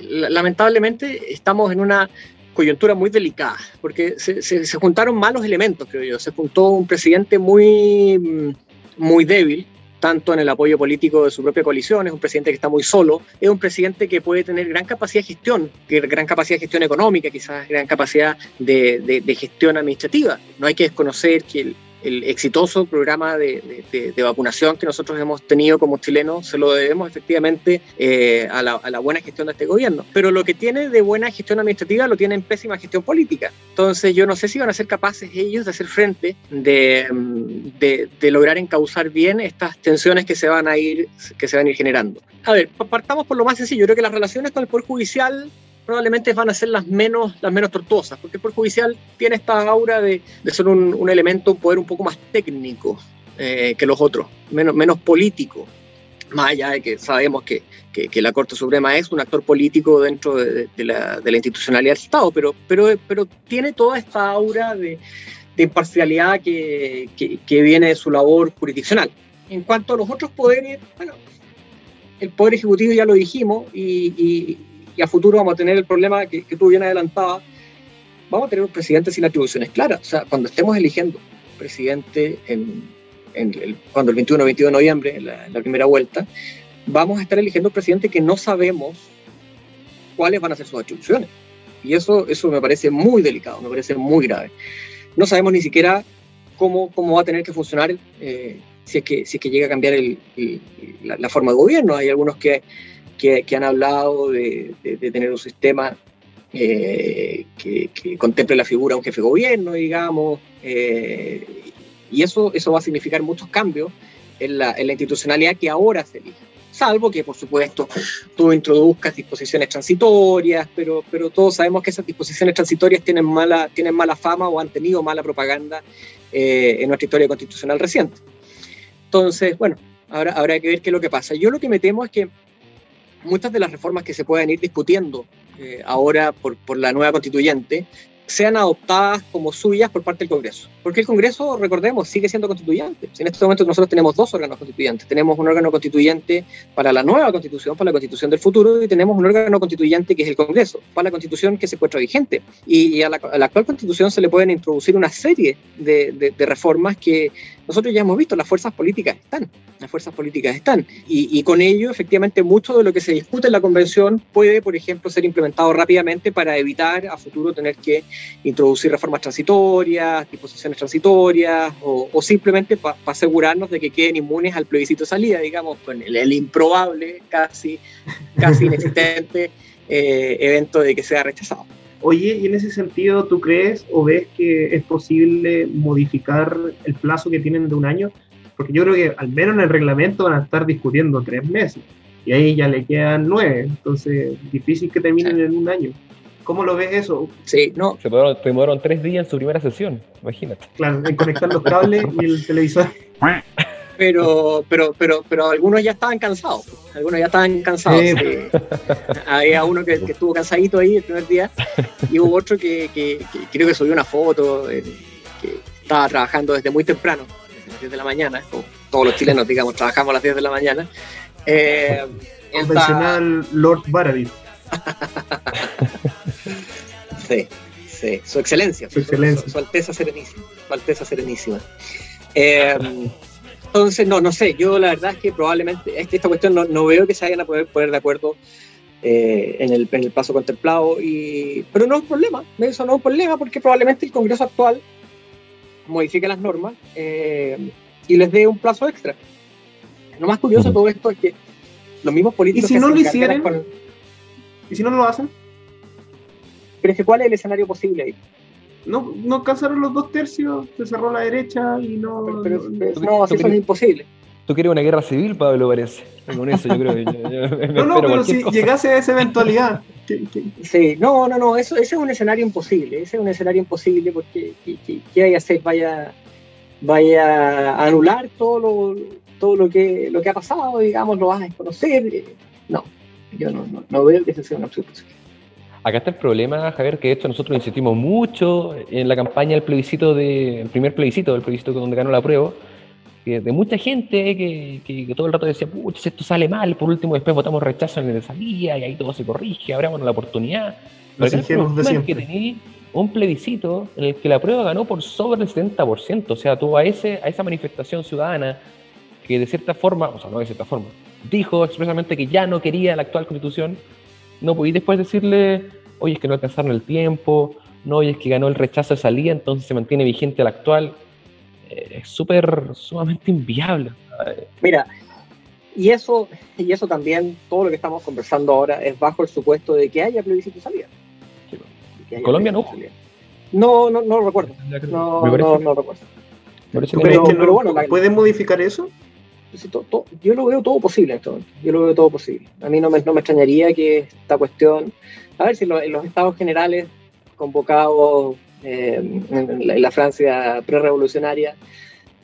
lamentablemente estamos en una coyuntura muy delicada, porque se, se, se, juntaron malos elementos, creo yo. Se juntó un presidente muy, muy débil, tanto en el apoyo político de su propia coalición, es un presidente que está muy solo, es un presidente que puede tener gran capacidad de gestión, gran capacidad de gestión económica, quizás gran capacidad de, gestión administrativa. No hay que desconocer que el, el exitoso programa de, de, de, vacunación que nosotros hemos tenido como chilenos se lo debemos efectivamente eh, a, la, a, la, buena gestión de este gobierno. Pero lo que tiene de buena gestión administrativa lo tiene en pésima gestión política. Entonces yo no sé si van a ser capaces ellos de hacer frente, de, de, lograr encauzar bien estas tensiones que se van a ir, que se van a ir generando. A ver, partamos por lo más sencillo. Yo creo que las relaciones con el Poder Judicial probablemente van a ser las menos, las menos tortuosas, porque el Poder Judicial tiene esta aura de, de ser un, un, elemento, un poder un poco más técnico eh, que los otros, menos, menos político, más allá de que sabemos que, que, la Corte Suprema es un actor político dentro de, de, la, de la, institucionalidad del Estado, pero, pero, pero tiene toda esta aura de, imparcialidad que, que viene de su labor jurisdiccional. En cuanto a los otros poderes, bueno, el Poder Ejecutivo ya lo dijimos y y a futuro vamos a tener el problema que, que tú bien adelantabas, vamos a tener un presidente sin atribuciones claras. O sea, cuando estemos eligiendo presidente en, cuando el 21 22 de noviembre, en la, primera vuelta, vamos a estar eligiendo un presidente que no sabemos cuáles van a ser sus atribuciones. Y eso, eso me parece muy delicado, me parece muy grave. No sabemos ni siquiera cómo, cómo va a tener que funcionar eh, si, es que, si es que llega a cambiar la, la, forma de gobierno. Hay algunos que que, han hablado de, tener un sistema eh, que, que, contemple la figura de un jefe de gobierno, digamos, eh, y eso, eso va a significar muchos cambios en la, en la institucionalidad que ahora se elige. Salvo que, por supuesto, tú introduzcas disposiciones transitorias, pero, pero todos sabemos que esas disposiciones transitorias tienen mala, tienen mala fama o han tenido mala propaganda eh, en nuestra historia constitucional reciente. Entonces, bueno, ahora habrá que ver qué es lo que pasa. Yo lo que me temo es que muchas de las reformas que se puedan ir discutiendo eh, ahora por, por, la nueva constituyente sean adoptadas como suyas por parte del Congreso. Porque el Congreso, recordemos, sigue siendo constituyente. En este momento nosotros tenemos dos órganos constituyentes. Tenemos un órgano constituyente para la nueva constitución, para la constitución del futuro, y tenemos un órgano constituyente que es el Congreso, para la constitución que se encuentra vigente. Y, a, la, actual constitución se le pueden introducir una serie de, reformas que nosotros ya hemos visto, las fuerzas políticas están, las fuerzas políticas están. Y, con ello, efectivamente, mucho de lo que se discute en la convención puede, por ejemplo, ser implementado rápidamente para evitar a futuro tener que introducir reformas transitorias, disposiciones transitorias, o, simplemente para asegurarnos de que queden inmunes al plebiscito de salida, digamos, con el, improbable, casi, casi inexistente eh, evento de que sea rechazado. Oye, y en ese sentido, ¿tú crees o ves que es posible modificar el plazo que tienen de un año? Porque yo creo que al menos en el reglamento van a estar discutiendo tres meses y ahí ya le quedan nueve, entonces difícil que terminen en un año. ¿Cómo lo ves eso? Sí, no. Se demoraron, tres días en su primera sesión, imagínate. Claro, en conectar los cables y el televisor. pero, pero, pero, pero algunos ya estaban cansados. Algunos ya estaban cansados. había uno que, estuvo cansadito ahí el primer día y hubo otro que, que, creo que subió una foto, eh, que estaba trabajando desde muy temprano, desde las 10 de la mañana, como todos los chilenos, digamos, trabajamos a las 10 de la mañana. Eh, Convencional Lord Barabit. sí, sí, su excelencia, su, excelencia. Su, Alteza Serenísima, su Alteza Serenísima. Eh, entonces, no, no sé, yo la verdad es que probablemente es que esta cuestión no, veo que se vayan a poder poner de acuerdo eh, en, el, en el plazo contemplado, y, pero no es un problema, eso no es un problema porque probablemente el Congreso actual modifique las normas eh, y les dé un plazo extra. Lo más curioso de todo esto es que los mismos políticos... ¿Y si no lo hicieran? ¿Y si no lo hacen? Pero es que ¿cuál es el escenario posible ahí? no, no alcanzaron los dos tercios, se cerró la derecha y no. Pero, no, así eso es imposible. Tú quieres una guerra civil, Pablo, parece. Con eso yo creo que. no, no, pero si llegase a esa eventualidad. Sí, no, no, no, eso, ese es un escenario imposible. Ese es un escenario imposible porque ¿qué, hay a hacer? Vaya, vaya a anular todo lo, todo lo que, lo que ha pasado, digamos, lo vas a desconocer. No, yo no, no, no veo que ese sea un absoluto posible. Acá está el problema, Javier, que esto nosotros insistimos mucho en la campaña del plebiscito, de, el primer plebiscito, del plebiscito donde ganó la prueba, que de mucha gente que, que, todo el rato decía, pucha, esto sale mal, por último después votamos rechazo en el de salida y ahí todo se corrige, abramos la oportunidad. Pero el que tenía un plebiscito en el que la prueba ganó por sobre el 70%, o sea, tuvo a, ese, a esa manifestación ciudadana que de cierta forma, o sea, no de cierta forma, dijo expresamente que ya no quería la actual constitución, no podí después decirle, oye, es que no alcanzaron el tiempo, no, oye, es que ganó el rechazo de salida, entonces se mantiene vigente el actual. Eh, es súper, sumamente inviable. Mira, y eso, y eso también, todo lo que estamos conversando ahora es bajo el supuesto de que haya plebiscito de salida. En Colombia no. No, no, no lo recuerdo. No, no, no, recuerdo. Pero, bueno, ¿pueden modificar eso? Yo lo veo todo posible en este momento. Yo lo veo todo posible. A mí no me, no me extrañaría que esta cuestión a ver si en los estados generales convocados eh, en, la, Francia prerevolucionaria,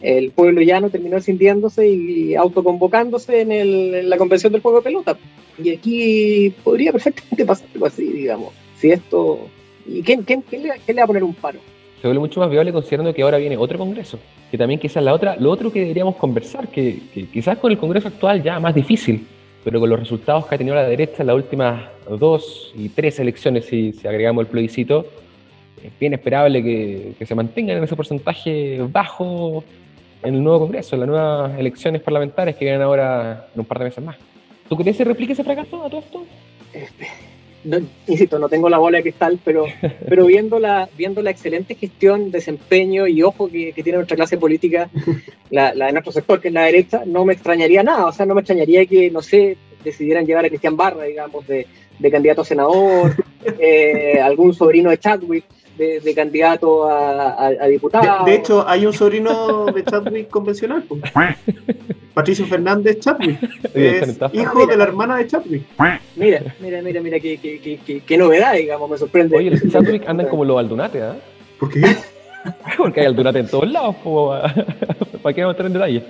el pueblo llano terminó sintiéndose y autoconvocándose en, en la convención del juego de pelota. Y aquí podría perfectamente pasar algo así, digamos. Si esto. ¿Y quién, quién, le, va a poner un paro? Se vuelve mucho más viable considerando que ahora viene otro Congreso, que también quizás la otra, lo otro que deberíamos conversar, que, que, quizás con el Congreso actual ya más difícil, pero con los resultados que ha tenido la derecha en las últimas dos y tres elecciones, si, agregamos el plebiscito, es bien esperable que, se mantengan en ese porcentaje bajo en el nuevo Congreso, en las nuevas elecciones parlamentarias que vienen ahora en un par de meses más. ¿Tú crees que se replique ese fracaso a todo esto? Este, no, insisto, no tengo la bola de cristal, pero, pero viendo, la, viendo la excelente gestión, desempeño y ojo que, tiene nuestra clase política, la, la, de nuestro sector, que es la derecha, no me extrañaría nada. O sea, no me extrañaría que, no sé, decidieran llevar a Cristian Barra, digamos, de, de candidato a senador, eh, algún sobrino de Chadwick. De, candidato a, diputado. De, hecho, hay un sobrino de Chadwick convencional. Pues. Patricio Fernández Chadwick, es hijo de la hermana de Chadwick. Mira, mira, mira, mira, qué, qué, qué, qué novedad, digamos, me sorprende. Oye, los Chadwick andan como los Aldunate, ¿ah? ¿Por qué? Porque hay Aldunate en todos lados, ¿para qué vamos a estar en detalle?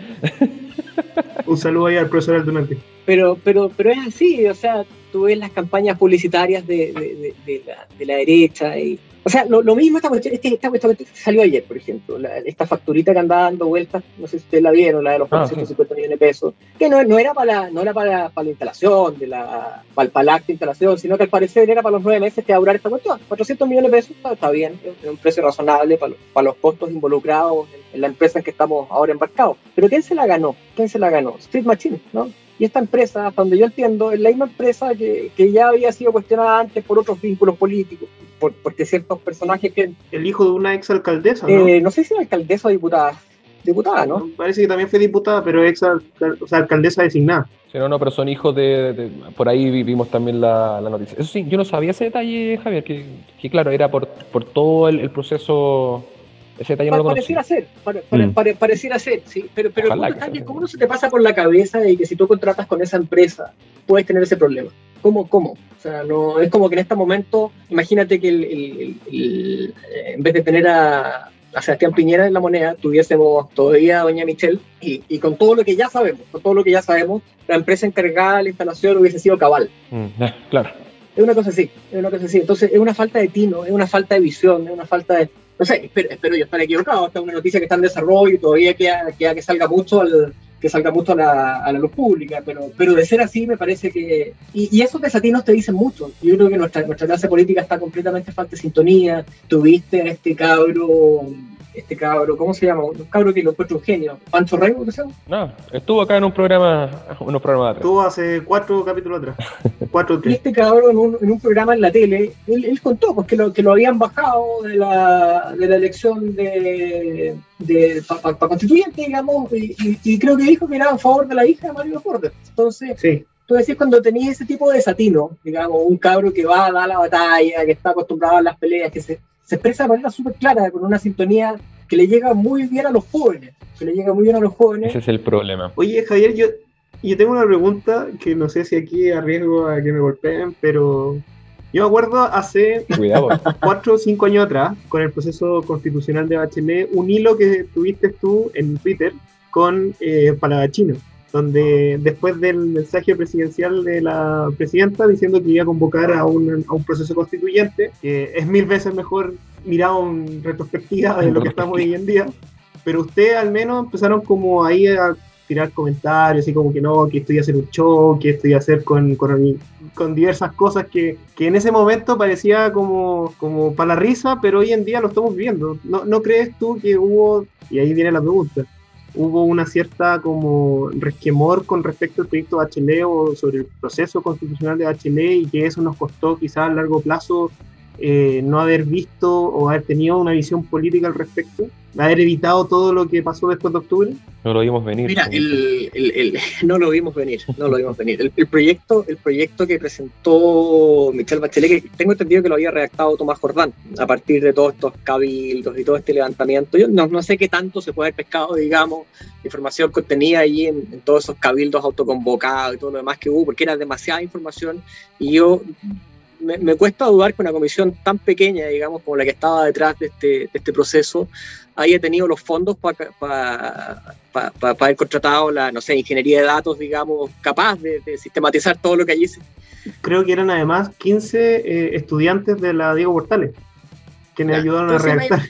Un saludo ahí al profesor Aldunate. Pero, pero, pero es así, o sea, tú ves las campañas publicitarias de, de- de- la, de la derecha y o sea, lo, lo mismo esta cuestión, este- esta cuestión que salió ayer, por ejemplo, la- esta facturita que andaba dando vueltas, no sé si ustedes la vieron, la de los Ah, 450 millones de pesos, que no, no era para la, no era para, para la instalación, de la, para, el- para el acto de instalación, sino que al parecer era para los nueve meses que va a durar esta cuestión. 400 millones de pesos está, bien, es un precio razonable para, para los costos involucrados en, en la empresa en que estamos ahora embarcados. Pero ¿quién se la ganó? ¿Quién se la ganó? Street Machine, ¿no? Y esta empresa, hasta donde yo entiendo, es la misma empresa que, que ya había sido cuestionada antes por otros vínculos políticos, por, porque ciertos personajes que... El hijo de una ex alcaldesa, ¿no? Eh, no sé si era alcaldesa o diputada. Diputada, ¿no? Parece que también fue diputada, pero ex alcal- o sea, alcaldesa designada. Sí, no, no, pero son hijos de, de- Por ahí vi- vimos también la, la noticia. Eso sí, yo no sabía ese detalle, Javier, que, que claro, era por, por todo el, el proceso. Ese detalle no lo conocía. pareciera ser, pare- pare- Mm. pare- pareciera ser, sí. Pero, pero Ojalá. ¿cómo no se te pasa por la cabeza de que si tú contratas con esa empresa puedes tener ese problema? ¿Cómo? ¿Cómo? O sea, no, es como que en este momento, imagínate que el- el- el- eh, en vez de tener a, a Sebastián Piñera en la moneda, tuviésemos todavía a Doña Michelle y, y con todo lo que ya sabemos, con todo lo que ya sabemos, la empresa encargada de la instalación hubiese sido Cabal. Mm, ah, claro. Es una cosa así, es una cosa así. Entonces, es una falta de tino, es una falta de visión, es una falta de. No sé, espero, espero yo estar equivocado. Esta es una noticia que está en desarrollo y todavía queda, queda que salga mucho al que salga mucho a la, a la luz pública, pero, pero de ser así me parece que... Y, y esos desatinos te dicen mucho. Yo creo que nuestra, nuestra clase política está completamente falta de sintonía. Tuviste a este cabro, este cabro, ¿cómo se llama? Un cabro que lo encuentro un genio. Pancho Rey, ¿cómo se llama? No, estuvo acá en un programa, unos programas atrás. Estuvo hace cuatro capítulos atrás. Cuatro o Y tres. este cabrón en un, en un programa en la tele, él, él contó pues, que, lo, que lo habían bajado de la, de la elección de, de para constituyente, digamos, y, y- y creo que dijo que era a favor de la hija de Mario Porter. Entonces, Sí. tú decís cuando tenías ese tipo de desatino, digamos, un cabro que va a dar la batalla, que está acostumbrado a las peleas, que se, se expresa de manera súper clara, con una sintonía que le llega muy bien a los jóvenes, que le llega muy bien a los jóvenes. Ese es el problema. Oye, Javier, yo, yo tengo una pregunta que no sé si aquí arriesgo a que me golpeen, pero yo me acuerdo hace Cuidado. cuatro o cinco años atrás, con el proceso constitucional de Bachelet, un hilo que tuviste tú en Twitter con eh, Palavachino, donde después del mensaje presidencial de la presidenta diciendo que iba a convocar a un, a un proceso constituyente, que es mil veces mejor mirado en retrospectiva de lo que estamos hoy en día, pero ustedes al menos empezaron como ahí a tirar comentarios, así como que no, que esto iba a ser un show, que esto iba a ser con, con, con diversas cosas que, que en ese momento parecía como, como para la risa, pero hoy en día lo estamos viendo. ¿No, ¿No crees tú que hubo, y ahí viene la pregunta, hubo una cierta como resquemor con respecto al proyecto Bachelet o sobre el proceso constitucional de Bachelet y que eso nos costó quizás a largo plazo eh, no haber visto o haber tenido una visión política al respecto? ¿Haber evitado todo lo que pasó después de octubre? No lo vimos venir. Mira, el, el- el- no lo vimos venir, no lo vimos venir. El, el proyecto, el proyecto que presentó Michelle Bachelet, que tengo entendido que lo había redactado Tomás Jordán, a partir de todos estos cabildos y todo este levantamiento. Yo no, no sé qué tanto se puede haber pescado, digamos, información contenida allí en, en todos esos cabildos autoconvocados y todo lo demás que hubo, porque era demasiada información y yo me, me cuesta dudar que una comisión tan pequeña, digamos, como la que estaba detrás de este, de este proceso, haya tenido los fondos para haber contratado la, no sé, ingeniería de datos, digamos, capaz de, de sistematizar todo lo que allí se... Creo que eran además 15 eh, estudiantes de la Diego Portales quienes Ya, ayudaron a redactar.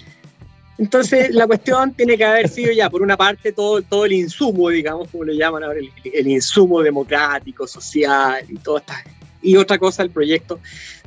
Entonces, la cuestión tiene que haber sido ya, por una parte, todo, todo el insumo, digamos, como le llaman ahora, el, el insumo democrático, social y todo esta, y otra cosa, el proyecto.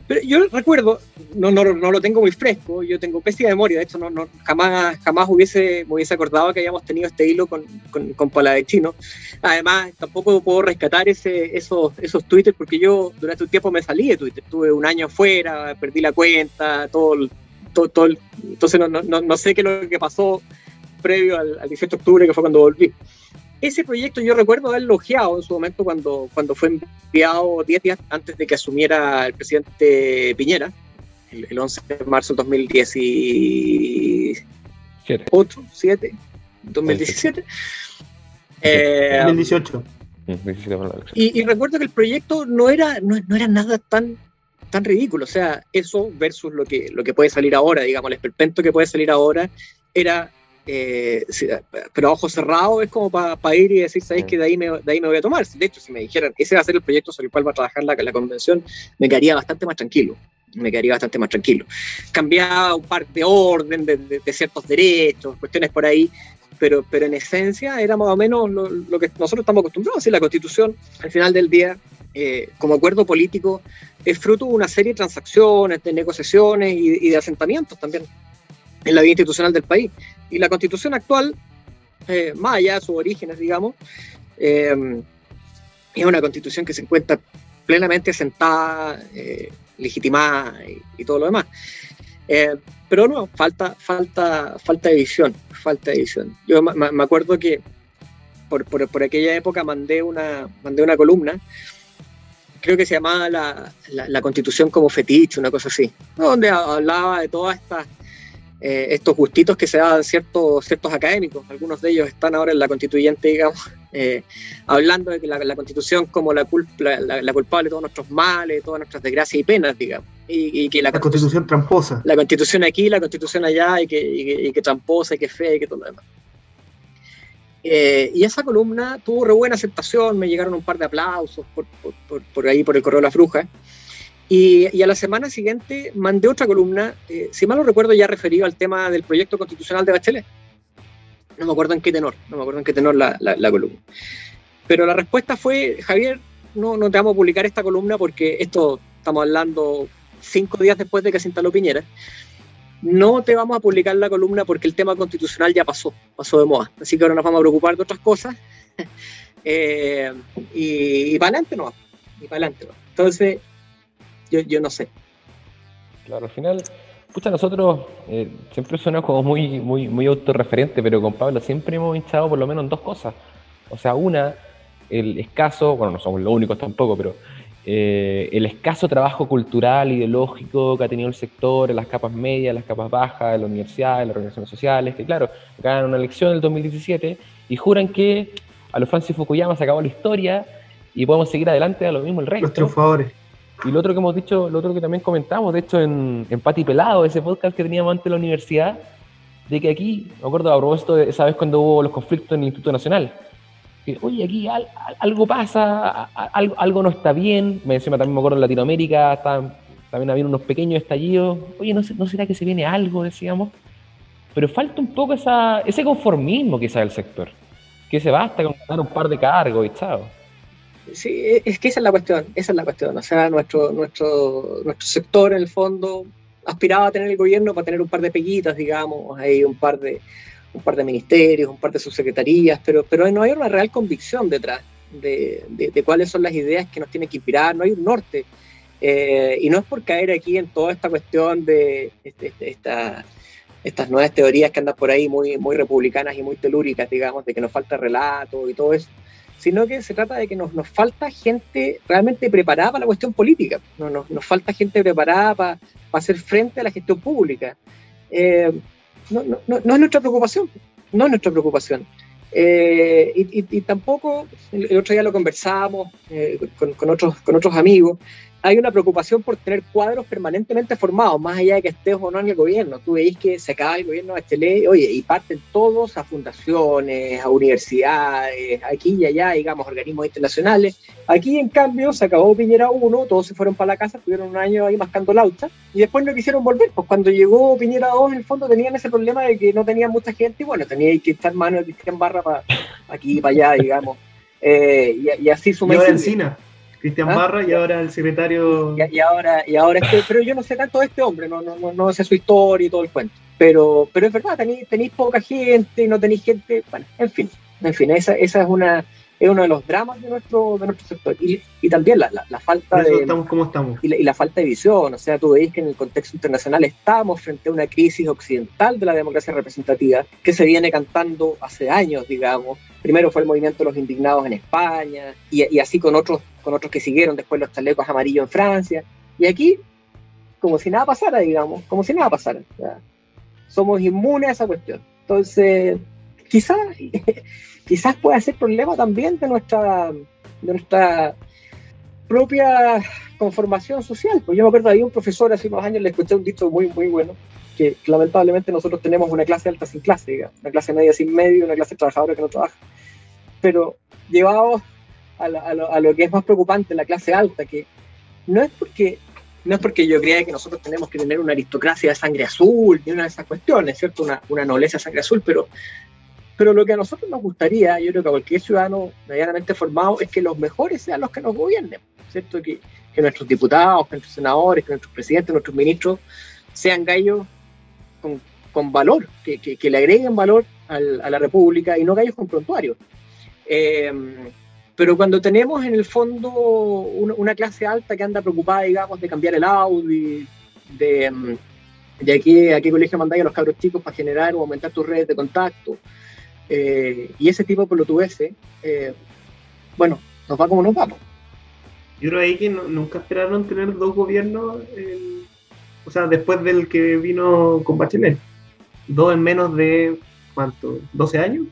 Pero yo recuerdo, no, no, no lo tengo muy fresco, yo tengo pésima memoria, de hecho, no, no, jamás, jamás hubiese, me hubiese acordado que habíamos tenido este hilo con, con, con Palavecino. Además, tampoco puedo rescatar ese, esos, esos twitters porque yo durante un tiempo me salí de Twitter, estuve un año fuera, perdí la cuenta, todo todo, todo entonces no, no, no sé qué es lo que pasó previo al, al 18 de octubre, que fue cuando volví. Ese proyecto yo recuerdo haberlo elogiado en su momento cuando, cuando fue enviado 10 días antes de que asumiera el presidente Piñera, el, el 11 de marzo del 2018, 7, 2017. Eh, 2018. y, y recuerdo que el proyecto no era, no, no era nada tan, tan ridículo. O sea, eso versus lo que, lo que puede salir ahora, digamos, el esperpento que puede salir ahora, era eh, pero a ojos cerrados es como para ir y decir, ¿sabéis que de ahí, me, de ahí me voy a tomar? De hecho, si me dijeran, ese va a ser el proyecto sobre el cual va a trabajar la, la convención, me quedaría bastante más tranquilo. Me quedaría bastante más tranquilo. Cambiaba un par de orden, de, de, ciertos derechos, cuestiones por ahí, pero, pero en esencia era más o menos lo, lo que nosotros estamos acostumbrados. Así, la constitución, al final del día, eh, como acuerdo político, es fruto de una serie de transacciones, de negociaciones y, y de asentamientos también en la vida institucional del país. Y la constitución actual, eh, más allá de sus orígenes, digamos, eh, es una constitución que se encuentra plenamente asentada, eh, legitimada y, todo lo demás. pero no, falta, falta, falta de visión, falta de. Yo me acuerdo que por, por, por, aquella época mandé una, mandé una columna, creo que se llamaba la, la, la Constitución como fetiche, una cosa así, donde hablaba de todas estas eh, estos gustitos que se dan ciertos, ciertos académicos, algunos de ellos están ahora en la constituyente, digamos, eh, hablando de que la, constitución como la, la, culpable de todos nuestros males, todas nuestras desgracias y penas, digamos. Y, que la, constitución, tramposa. La constitución aquí, la constitución allá, y que, y que, tramposa, y que fea, y que todo lo demás. Eh, y esa columna tuvo re buena aceptación, me llegaron un par de aplausos por, por, por ahí, por el correo de la fruja. Y, a la semana siguiente mandé otra columna, eh, si mal no recuerdo, ya referido al tema del proyecto constitucional de Bachelet. No me acuerdo en qué tenor, no me acuerdo en qué tenor la, la, columna. Pero la respuesta fue, Javier, no, no te vamos a publicar esta columna porque esto estamos hablando cinco días después de que se instaló Piñera. No te vamos a publicar la columna porque el tema constitucional ya pasó, pasó de moda. Así que ahora nos vamos a preocupar de otras cosas. eh, y, y para adelante no. Y para adelante no. Entonces, yo, yo no sé. Claro, al final, pucha, nosotros eh, siempre suena como muy, muy, muy autorreferente, pero con Pablo siempre hemos hinchado por lo menos en dos cosas. O sea, una, el escaso, bueno, no somos los únicos tampoco, pero eh, el escaso trabajo cultural, ideológico que ha tenido el sector en las capas medias, las capas bajas, en la universidad, en las organizaciones sociales, que claro, ganan una elección en el 2017 y juran que a los Francis Fukuyama se acabó la historia y podemos seguir adelante a lo mismo el resto. Los triunfadores. Y lo otro que hemos dicho, lo otro que también comentamos, de hecho en, Pati Pelado, ese podcast que teníamos antes de la universidad, de que aquí, me acuerdo a propósito de esa vez cuando hubo los conflictos en el Instituto Nacional, que oye, aquí algo pasa, algo, no está bien, me decía también me acuerdo en Latinoamérica, también había unos pequeños estallidos, oye, ¿no, ¿no será que se viene algo, decíamos? Pero falta un poco esa, ese conformismo quizá del sector, que se basta con dar un par de cargos y chao. Sí, es que esa es la cuestión, esa es la cuestión. O sea, nuestro, nuestro, nuestro sector, en el fondo, aspiraba a tener el gobierno para tener un par de peguitas, digamos, hay un par de, un par de ministerios, un par de subsecretarías, pero, pero no hay una real convicción detrás de, de, cuáles son las ideas que nos tienen que inspirar, no hay un norte. Eh, y no es por caer aquí en toda esta cuestión de este, este, esta, estas nuevas teorías que andan por ahí muy, muy republicanas y muy telúricas, digamos, de que nos falta relato y todo eso sino que se trata de que nos, nos falta gente realmente preparada para la cuestión política, no, nos, nos falta gente preparada para, hacer frente a la gestión pública. Eh, no, no, no, es nuestra preocupación, no es nuestra preocupación. Eh, y, y, tampoco, el, otro día lo conversamos eh, con, con, otros, con otros amigos, hay una preocupación por tener cuadros permanentemente formados, más allá de que estés o no en el gobierno. Tú veis que se acaba el gobierno de Bachelet, oye, y parten todos a fundaciones, a universidades, aquí y allá, digamos, organismos internacionales. Aquí, en cambio, se acabó Piñera 1, todos se fueron para la casa, tuvieron un año ahí mascando laucha, y después no quisieron volver. Pues cuando llegó Piñera 2, en el fondo tenían ese problema de que no tenían mucha gente, y bueno, tenía que estar mano de Cristian Barra para aquí y para allá, digamos. Eh, y, así su Encina. Cristian ¿Ah? Barra y ahora el secretario. Y, ahora, y ahora este, pero yo no sé tanto de este hombre, no, no, no, sé su historia y todo el cuento. Pero, pero es verdad, tenéis, tenéis poca gente, no tenéis gente, bueno, en fin, en fin, esa, esa es una, es uno de los dramas de nuestro, de nuestro sector. Y, y también la, la, falta de. Estamos como estamos. Y la, falta de visión. O sea, tú veis que en el contexto internacional estamos frente a una crisis occidental de la democracia representativa que se viene cantando hace años, digamos. Primero fue el movimiento de los indignados en España, y, y así con otros, con otros que siguieron, después los chalecos amarillos en Francia. Y aquí, como si nada pasara, digamos, como si nada pasara. somos inmunes a esa cuestión. Entonces, quizás quizás pueda ser problema también de nuestra, de nuestra propia conformación social. Pues yo me acuerdo, había un profesor hace unos años, le escuché un dicho muy, muy bueno, que lamentablemente nosotros tenemos una clase alta sin clase, digamos, una clase media sin medio, una clase trabajadora que no trabaja. Pero llevados a, a lo, a lo que es más preocupante, la clase alta, que no es porque no es porque yo crea que nosotros tenemos que tener una aristocracia de sangre azul, ni una de esas cuestiones, ¿cierto? Una, una nobleza de sangre azul, pero, pero lo que a nosotros nos gustaría, yo creo que a cualquier ciudadano medianamente formado, es que los mejores sean los que nos gobiernen, ¿cierto? Que, nuestros diputados, que nuestros senadores, que nuestros presidentes, nuestros ministros sean gallos con, valor, que, le agreguen valor al- a la República y no gallos con prontuario. Eh, pero cuando tenemos en el fondo una, clase alta que anda preocupada, digamos, de cambiar el Audi, de, de a qué colegio mandáis a los cabros chicos para generar o aumentar tus redes de contacto, eh, y ese tipo de pelotudeces, eh, bueno, nos va como nos vamos. Yo creo ahí que no- nunca esperaron tener dos gobiernos, o sea, después del que vino con Bachelet. Dos en menos de, ¿cuánto? ¿12 años?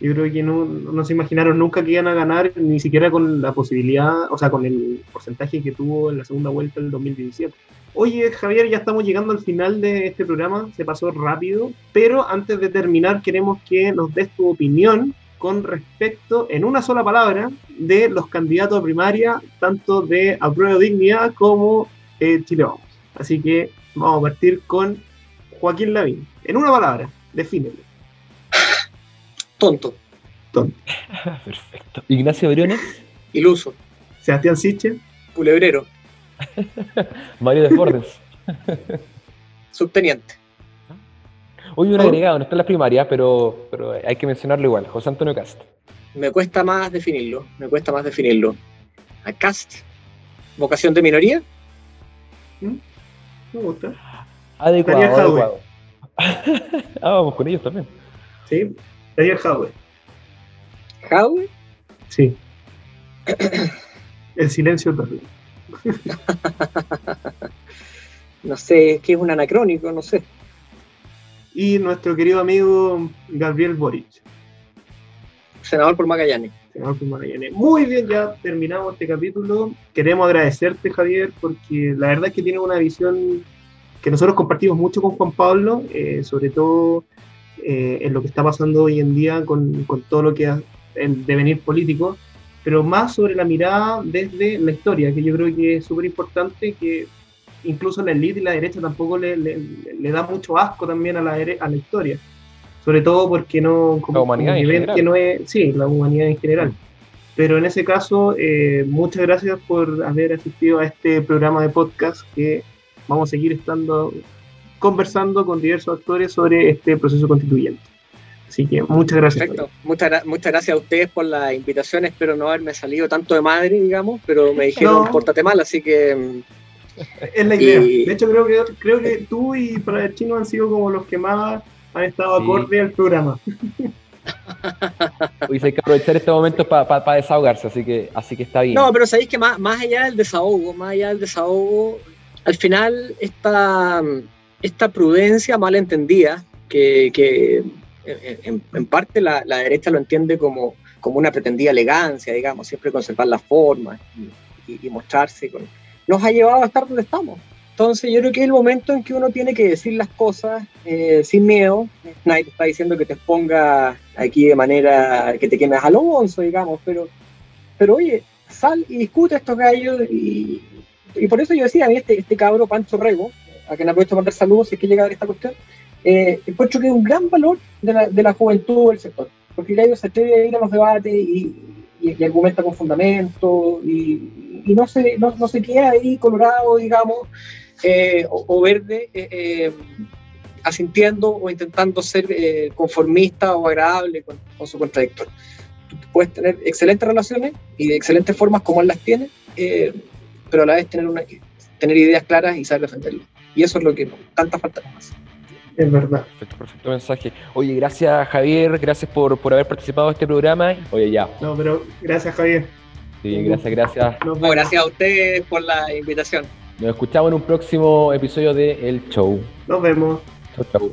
Yo creo que no, no se imaginaron nunca que iban a ganar, ni siquiera con la posibilidad, o sea, con el porcentaje que tuvo en la segunda vuelta del 2017. Oye, Javier, ya estamos llegando al final de este programa, se pasó rápido, pero antes de terminar queremos que nos des tu opinión con respecto, en una sola palabra, de los candidatos a primaria, tanto de Apruebo Dignidad como eh, Chile Vamos. Así que vamos a partir con Joaquín Lavín. En una palabra, defínelo. Tonto, Perfecto. Ignacio Briones, iluso, Sebastián Siche, culebrero, Mario Desbordes. subteniente. Hoy un agregado, no está en las primarias, pero, pero hay que mencionarlo igual. José Antonio Cast. Me cuesta más definirlo, me cuesta más definirlo. A cast, vocación de minoría, me gusta. Adecuado, Daniel adecuado. ah, vamos con ellos también. Sí, Daniel Jadwe. Jadwe, Sí. El silencio terrible. no sé, es que es un anacrónico, no sé. Y nuestro querido amigo Gabriel Boric. Senador por Magallanes. Senador por Magallanes. Muy bien, ya terminamos este capítulo. Queremos agradecerte, Javier, porque la verdad es que tienes una visión que nosotros compartimos mucho con Juan Pablo, eh, sobre todo eh, en lo que está pasando hoy en día con, con todo lo que es el devenir político, pero más sobre la mirada desde la historia, que yo creo que es súper importante, que incluso la élite y la derecha tampoco le, le- le da mucho asco también a la, a la historia. Sobre todo porque no, como, La humanidad como en que no es, sí, la humanidad en general. Pero en ese caso, eh, muchas gracias por haber asistido a este programa de podcast que vamos a seguir estando conversando con diversos actores sobre este proceso constituyente. Así que muchas gracias. Perfecto. Muchas, muchas gracias a ustedes por la invitación. Espero no haberme salido tanto de madre, digamos, pero me dijeron No. pórtate mal, así que mm, Es la idea. Y- De hecho, creo que, creo que tú y para el chino han sido como los que más han estado Sí. acorde al programa. Hoy hay que aprovechar este momento para desahogarse, así que, así que está bien. No, pero sabéis que más, más allá del desahogo, más allá del desahogo, al final esta, esta prudencia mal entendida, que, que en, en- parte la, la derecha lo entiende como, como una pretendida elegancia, digamos, siempre conservar las formas y, y- y mostrarse, con- nos ha llevado a estar donde estamos. Entonces yo creo que es el momento en que uno tiene que decir las cosas eh, sin miedo. Nadie te está diciendo que te exponga aquí de manera que te quemes a lo bonzo, digamos, pero, pero oye, sal y discute estos gallos y, y por eso yo decía, a mí este, este cabro Pancho Rego, a quien aprovecho para mandar saludos si es que llega a ver esta cuestión, eh, encuentro que es un gran valor de la, de la juventud del sector, porque gallo se atreve a ir a los debates y, y- argumenta con fundamento y, no, se, queda ahí colorado, digamos, eh, o, verde, eh, eh, asintiendo o intentando ser conformista o agradable con, con su contradictor. Puedes tener excelentes relaciones y de excelentes formas como él las tiene, pero a la vez tener, una, tener ideas claras y saber defenderlas. Y eso es lo que tanta falta nos hace. Es verdad. Perfecto, perfecto mensaje. Oye, gracias Javier, gracias por, por haber participado en este programa. Oye, ya. No, pero gracias, Javier. Sí, gracias, gracias. No, gracias a ustedes por la invitación. Nos escuchamos en un próximo episodio de El Show. Nos vemos. Chau, chau.